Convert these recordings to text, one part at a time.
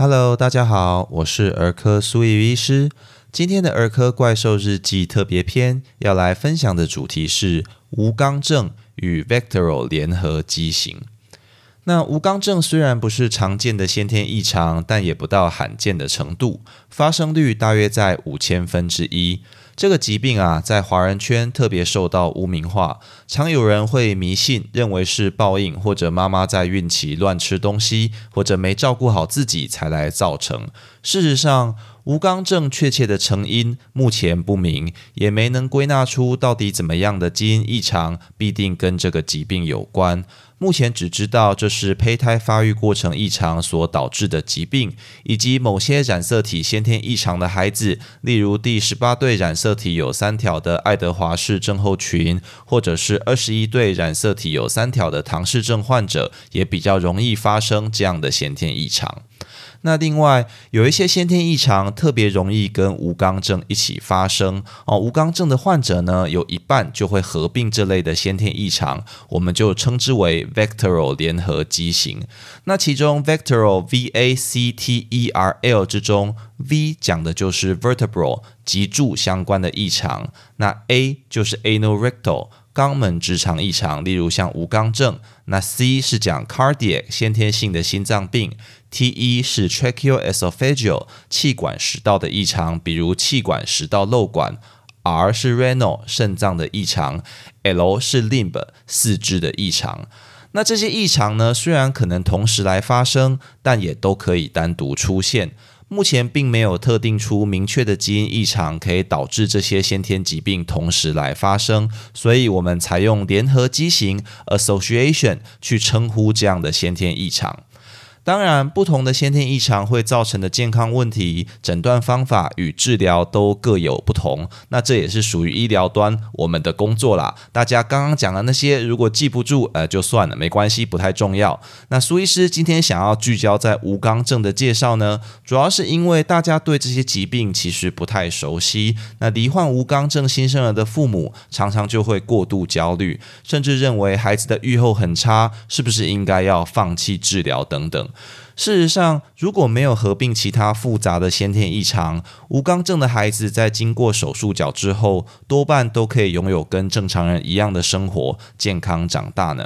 Hello，大家好，我是儿科苏怡医师。今天的儿科怪兽日记特别篇要来分享的主题是无肛症与 Vectoral 联合畸形。那无肛症虽然不是常见的先天异常，但也不到罕见的程度，发生率大约在五千分之一。这个疾病啊，在华人圈特别受到污名化，常有人会迷信，认为是报应，或者妈妈在孕期乱吃东西，或者没照顾好自己才来造成。事实上，无肛症确切的成因目前不明，也没能归纳出到底怎么样的基因异常必定跟这个疾病有关。目前只知道这是胚胎发育过程异常所导致的疾病，以及某些染色体先天异常的孩子，例如第十八对染色体有三条的爱德华氏症候群，或者是二十一对染色体有三条的唐氏症患者，也比较容易发生这样的先天异常。那另外有一些先天异常特别容易跟无肛症一起发生哦，无肛症的患者呢，有一半就会合并这类的先天异常，我们就称之为 Vectoral 联合畸形。那其中 Vectoral V A C T E R L 之中，V 讲的就是 Vertebral 脊柱相关的异常，那 A 就是 Anorectal。肛门直肠异常，例如像无肛症。那 C 是讲 cardiac 先天性的心脏病，T 一是 tracheoesophageal 气管食道的异常，比如气管食道瘘管。R 是 renal 肾脏的异常，L 是 limb 四肢的异常。那这些异常呢，虽然可能同时来发生，但也都可以单独出现。目前并没有特定出明确的基因异常可以导致这些先天疾病同时来发生，所以我们采用联合畸形 （association） 去称呼这样的先天异常。当然，不同的先天异常会造成的健康问题，诊断方法与治疗都各有不同。那这也是属于医疗端我们的工作啦。大家刚刚讲的那些，如果记不住，呃，就算了，没关系，不太重要。那苏医师今天想要聚焦在无肛症的介绍呢，主要是因为大家对这些疾病其实不太熟悉。那罹患无肛症新生儿的父母，常常就会过度焦虑，甚至认为孩子的预后很差，是不是应该要放弃治疗等等。事实上，如果没有合并其他复杂的先天异常，无肛症的孩子在经过手术矫之后，多半都可以拥有跟正常人一样的生活，健康长大呢。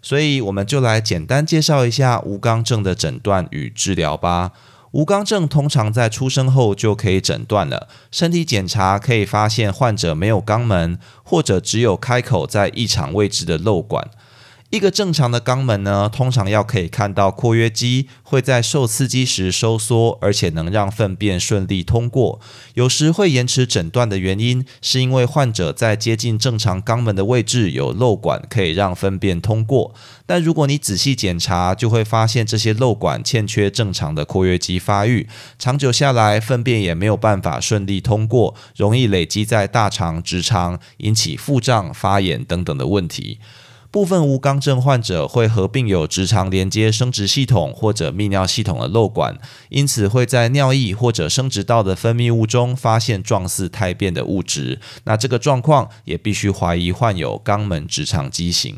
所以，我们就来简单介绍一下无肛症的诊断与治疗吧。无肛症通常在出生后就可以诊断了，身体检查可以发现患者没有肛门，或者只有开口在异常位置的瘘管。一个正常的肛门呢，通常要可以看到括约肌会在受刺激时收缩，而且能让粪便顺利通过。有时会延迟诊断的原因，是因为患者在接近正常肛门的位置有漏管，可以让粪便通过。但如果你仔细检查，就会发现这些漏管欠缺正常的括约肌发育，长久下来，粪便也没有办法顺利通过，容易累积在大肠、直肠，引起腹胀、发炎等等的问题。部分无肛症患者会合并有直肠连接生殖系统或者泌尿系统的瘘管，因此会在尿液或者生殖道的分泌物中发现状似胎便的物质。那这个状况也必须怀疑患有肛门直肠畸形。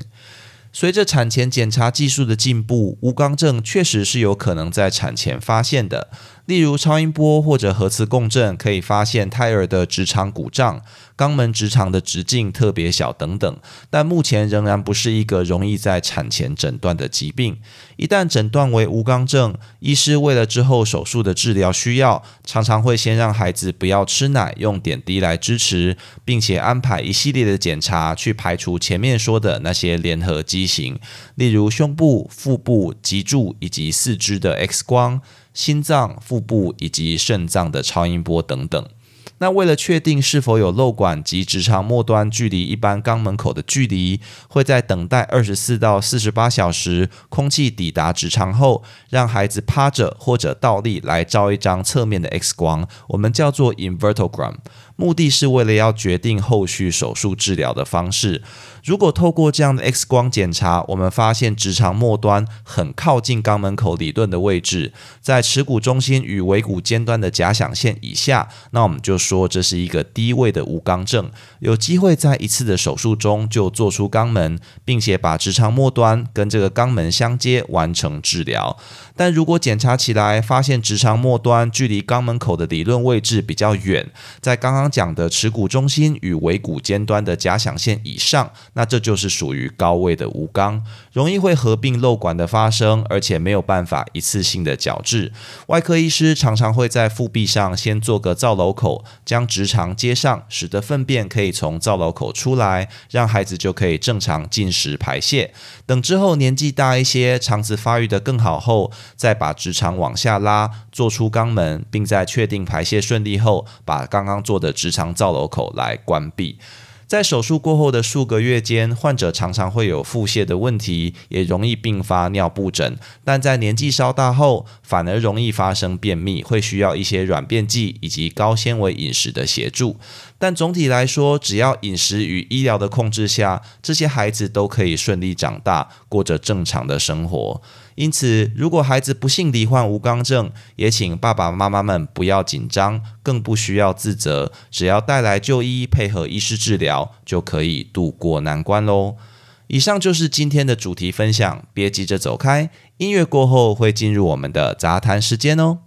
随着产前检查技术的进步，无肛症确实是有可能在产前发现的。例如超音波或者核磁共振可以发现胎儿的直肠鼓胀、肛门直肠的直径特别小等等，但目前仍然不是一个容易在产前诊断的疾病。一旦诊断为无肛症，医师为了之后手术的治疗需要，常常会先让孩子不要吃奶，用点滴来支持，并且安排一系列的检查去排除前面说的那些联合畸形，例如胸部、腹部、脊柱以及四肢的 X 光。心脏、腹部以及肾脏的超音波等等。那为了确定是否有漏管及直肠末端距离一般肛门口的距离，会在等待二十四到四十八小时，空气抵达直肠后，让孩子趴着或者倒立来照一张侧面的 X 光，我们叫做 invertogram。目的是为了要决定后续手术治疗的方式。如果透过这样的 X 光检查，我们发现直肠末端很靠近肛门口理论的位置，在耻骨中心与尾骨尖端的假想线以下，那我们就说这是一个低位的无肛症，有机会在一次的手术中就做出肛门，并且把直肠末端跟这个肛门相接，完成治疗。但如果检查起来发现直肠末端距离肛门口的理论位置比较远，在刚刚讲的耻骨中心与尾骨尖端的假想线以上，那这就是属于高位的无肛，容易会合并漏管的发生，而且没有办法一次性的矫治。外科医师常常会在腹壁上先做个造瘘口，将直肠接上，使得粪便可以从造瘘口出来，让孩子就可以正常进食排泄。等之后年纪大一些，肠子发育的更好后。再把直肠往下拉，做出肛门，并在确定排泄顺利后，把刚刚做的直肠造瘘口来关闭。在手术过后的数个月间，患者常常会有腹泻的问题，也容易并发尿布疹。但在年纪稍大后，反而容易发生便秘，会需要一些软便剂以及高纤维饮食的协助。但总体来说，只要饮食与医疗的控制下，这些孩子都可以顺利长大，过着正常的生活。因此，如果孩子不幸罹患无肛症，也请爸爸妈妈们不要紧张，更不需要自责。只要带来就医，配合医师治疗，就可以渡过难关喽。以上就是今天的主题分享，别急着走开，音乐过后会进入我们的杂谈时间哦。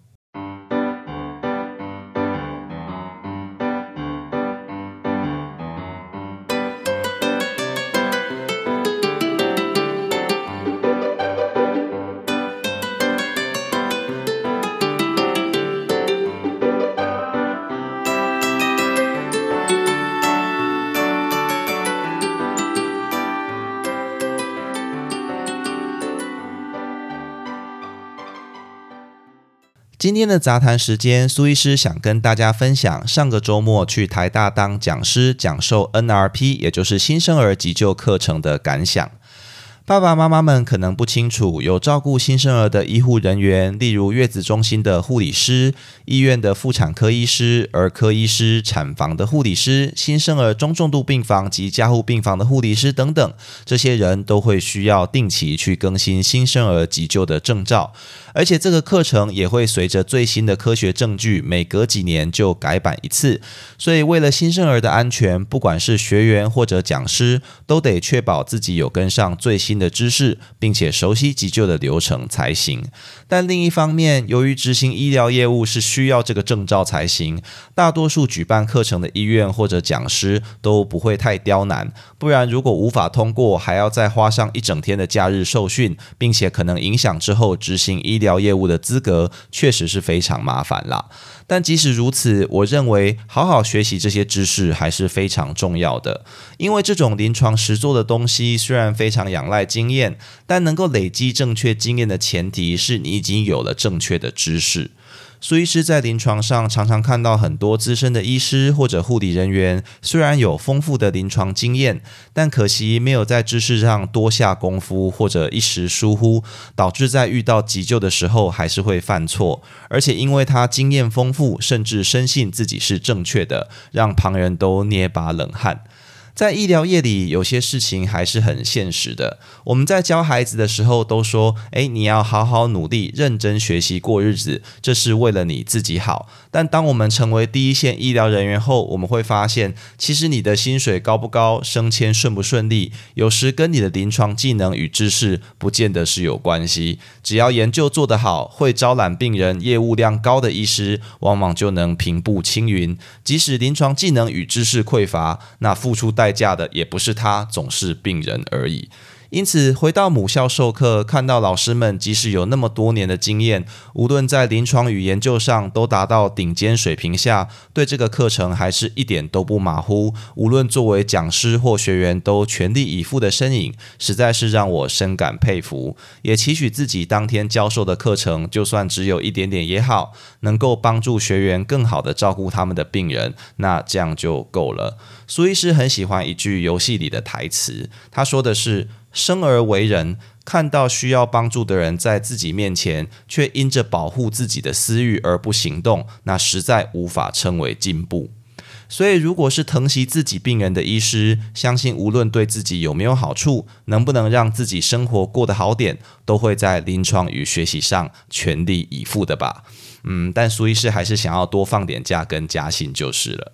今天的杂谈时间，苏医师想跟大家分享上个周末去台大当讲师讲授 NRP，也就是新生儿急救课程的感想。爸爸妈妈们可能不清楚，有照顾新生儿的医护人员，例如月子中心的护理师、医院的妇产科医师、儿科医师、产房的护理师、新生儿中重度病房及加护病房的护理师等等，这些人都会需要定期去更新新生儿急救的证照，而且这个课程也会随着最新的科学证据，每隔几年就改版一次。所以，为了新生儿的安全，不管是学员或者讲师，都得确保自己有跟上最新。的知识，并且熟悉急救的流程才行。但另一方面，由于执行医疗业务是需要这个证照才行，大多数举办课程的医院或者讲师都不会太刁难。不然，如果无法通过，还要再花上一整天的假日受训，并且可能影响之后执行医疗业务的资格，确实是非常麻烦啦。但即使如此，我认为好好学习这些知识还是非常重要的。因为这种临床实做的东西虽然非常仰赖经验，但能够累积正确经验的前提是你已经有了正确的知识。苏医师在临床上常常看到很多资深的医师或者护理人员，虽然有丰富的临床经验，但可惜没有在知识上多下功夫，或者一时疏忽，导致在遇到急救的时候还是会犯错。而且因为他经验丰富，甚至深信自己是正确的，让旁人都捏把冷汗。在医疗业里，有些事情还是很现实的。我们在教孩子的时候都说：“哎，你要好好努力，认真学习过日子，这是为了你自己好。”但当我们成为第一线医疗人员后，我们会发现，其实你的薪水高不高、升迁顺不顺利，有时跟你的临床技能与知识不见得是有关系。只要研究做得好，会招揽病人、业务量高的医师，往往就能平步青云。即使临床技能与知识匮乏，那付出代。价的也不是他，总是病人而已。因此，回到母校授课，看到老师们即使有那么多年的经验，无论在临床与研究上都达到顶尖水平下，对这个课程还是一点都不马虎。无论作为讲师或学员，都全力以赴的身影，实在是让我深感佩服。也期许自己当天教授的课程，就算只有一点点也好，能够帮助学员更好的照顾他们的病人，那这样就够了。苏医师很喜欢一句游戏里的台词，他说的是。生而为人，看到需要帮助的人在自己面前，却因着保护自己的私欲而不行动，那实在无法称为进步。所以，如果是疼惜自己病人的医师，相信无论对自己有没有好处，能不能让自己生活过得好点，都会在临床与学习上全力以赴的吧。嗯，但苏医师还是想要多放点假跟加薪就是了。